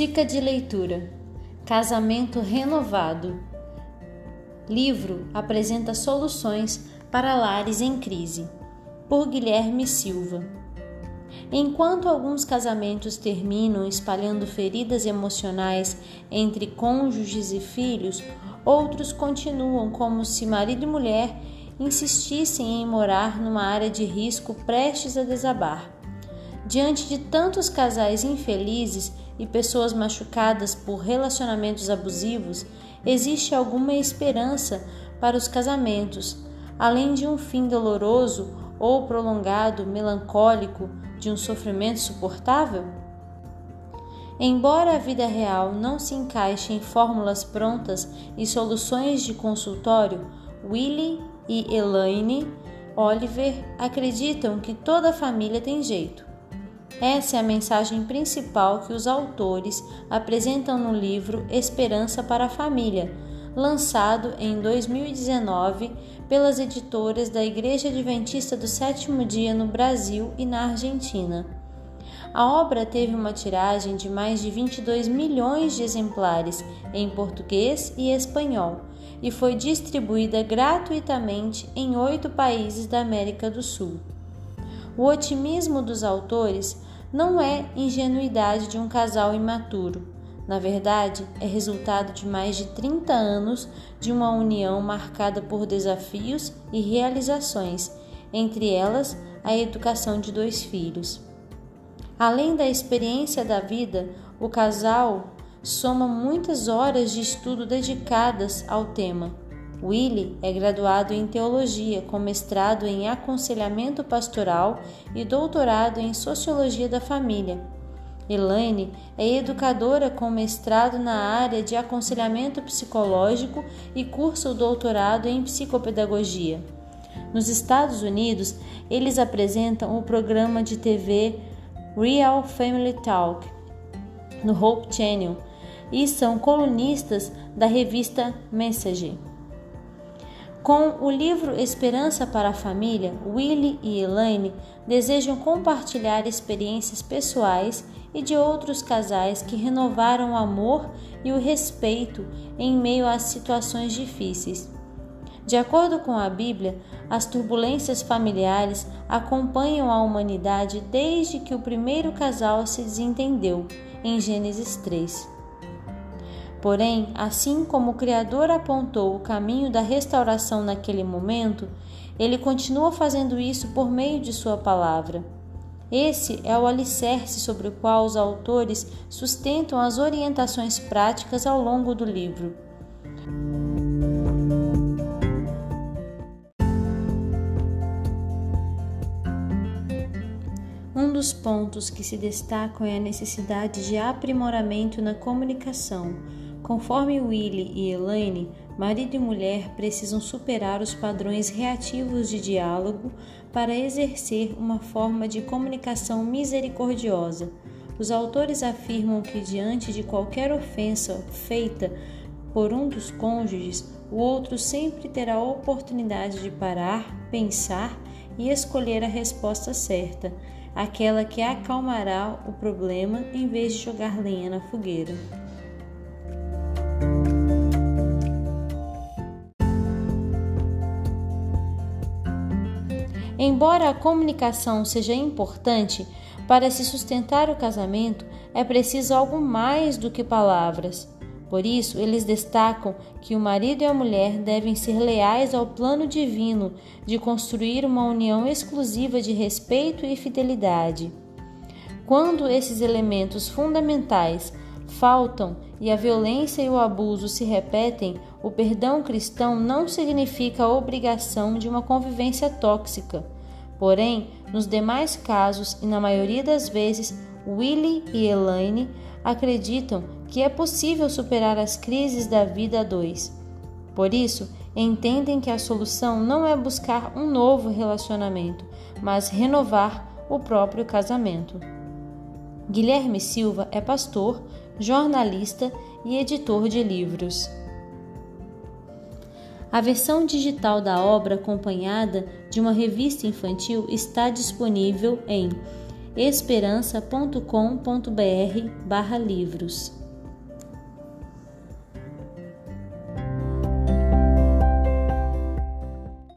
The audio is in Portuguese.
Dica de leitura: Casamento Renovado. Livro apresenta soluções para lares em crise. Por Guilherme Silva. Enquanto alguns casamentos terminam espalhando feridas emocionais entre cônjuges e filhos, outros continuam como se marido e mulher insistissem em morar numa área de risco prestes a desabar. Diante de tantos casais infelizes e pessoas machucadas por relacionamentos abusivos, existe alguma esperança para os casamentos, além de um fim doloroso ou prolongado, melancólico, de um sofrimento suportável? Embora a vida real não se encaixe em fórmulas prontas e soluções de consultório, Willie e Elaine Oliver acreditam que toda família tem jeito. Essa é a mensagem principal que os autores apresentam no livro Esperança para a Família, lançado em 2019 pelas editoras da Igreja Adventista do Sétimo Dia no Brasil e na Argentina. A obra teve uma tiragem de mais de 22 milhões de exemplares em português e espanhol e foi distribuída gratuitamente em oito países da América do Sul. O otimismo dos autores não é ingenuidade de um casal imaturo. Na verdade, é resultado de mais de 30 anos de uma união marcada por desafios e realizações, entre elas a educação de dois filhos. Além da experiência da vida, o casal soma muitas horas de estudo dedicadas ao tema. Willie é graduado em teologia, com mestrado em aconselhamento pastoral e doutorado em sociologia da família. Elaine é educadora com mestrado na área de aconselhamento psicológico e cursa o doutorado em psicopedagogia. Nos Estados Unidos, eles apresentam o programa de TV Real Family Talk no Hope Channel e são colunistas da revista Message. Com o livro Esperança para a Família, Willie e Elaine desejam compartilhar experiências pessoais e de outros casais que renovaram o amor e o respeito em meio às situações difíceis. De acordo com a Bíblia, as turbulências familiares acompanham a humanidade desde que o primeiro casal se desentendeu, em Gênesis 3. Porém, assim como o Criador apontou o caminho da restauração naquele momento, ele continua fazendo isso por meio de Sua palavra. Esse é o alicerce sobre o qual os autores sustentam as orientações práticas ao longo do livro. Um dos pontos que se destacam é a necessidade de aprimoramento na comunicação Conforme Willie e Elaine, marido e mulher precisam superar os padrões reativos de diálogo para exercer uma forma de comunicação misericordiosa. Os autores afirmam que, diante de qualquer ofensa feita por um dos cônjuges, o outro sempre terá a oportunidade de parar, pensar e escolher a resposta certa, aquela que acalmará o problema em vez de jogar lenha na fogueira. Embora a comunicação seja importante para se sustentar o casamento, é preciso algo mais do que palavras. Por isso, eles destacam que o marido e a mulher devem ser leais ao plano divino de construir uma união exclusiva de respeito e fidelidade. Quando esses elementos fundamentais faltam e a violência e o abuso se repetem, o perdão cristão não significa a obrigação de uma convivência tóxica. Porém, nos demais casos e na maioria das vezes, Willie e Elaine acreditam que é possível superar as crises da vida a dois. Por isso, entendem que a solução não é buscar um novo relacionamento, mas renovar o próprio casamento. Guilherme Silva é pastor, jornalista e editor de livros. A versão digital da obra acompanhada de uma revista infantil está disponível em esperança.com.br/livros.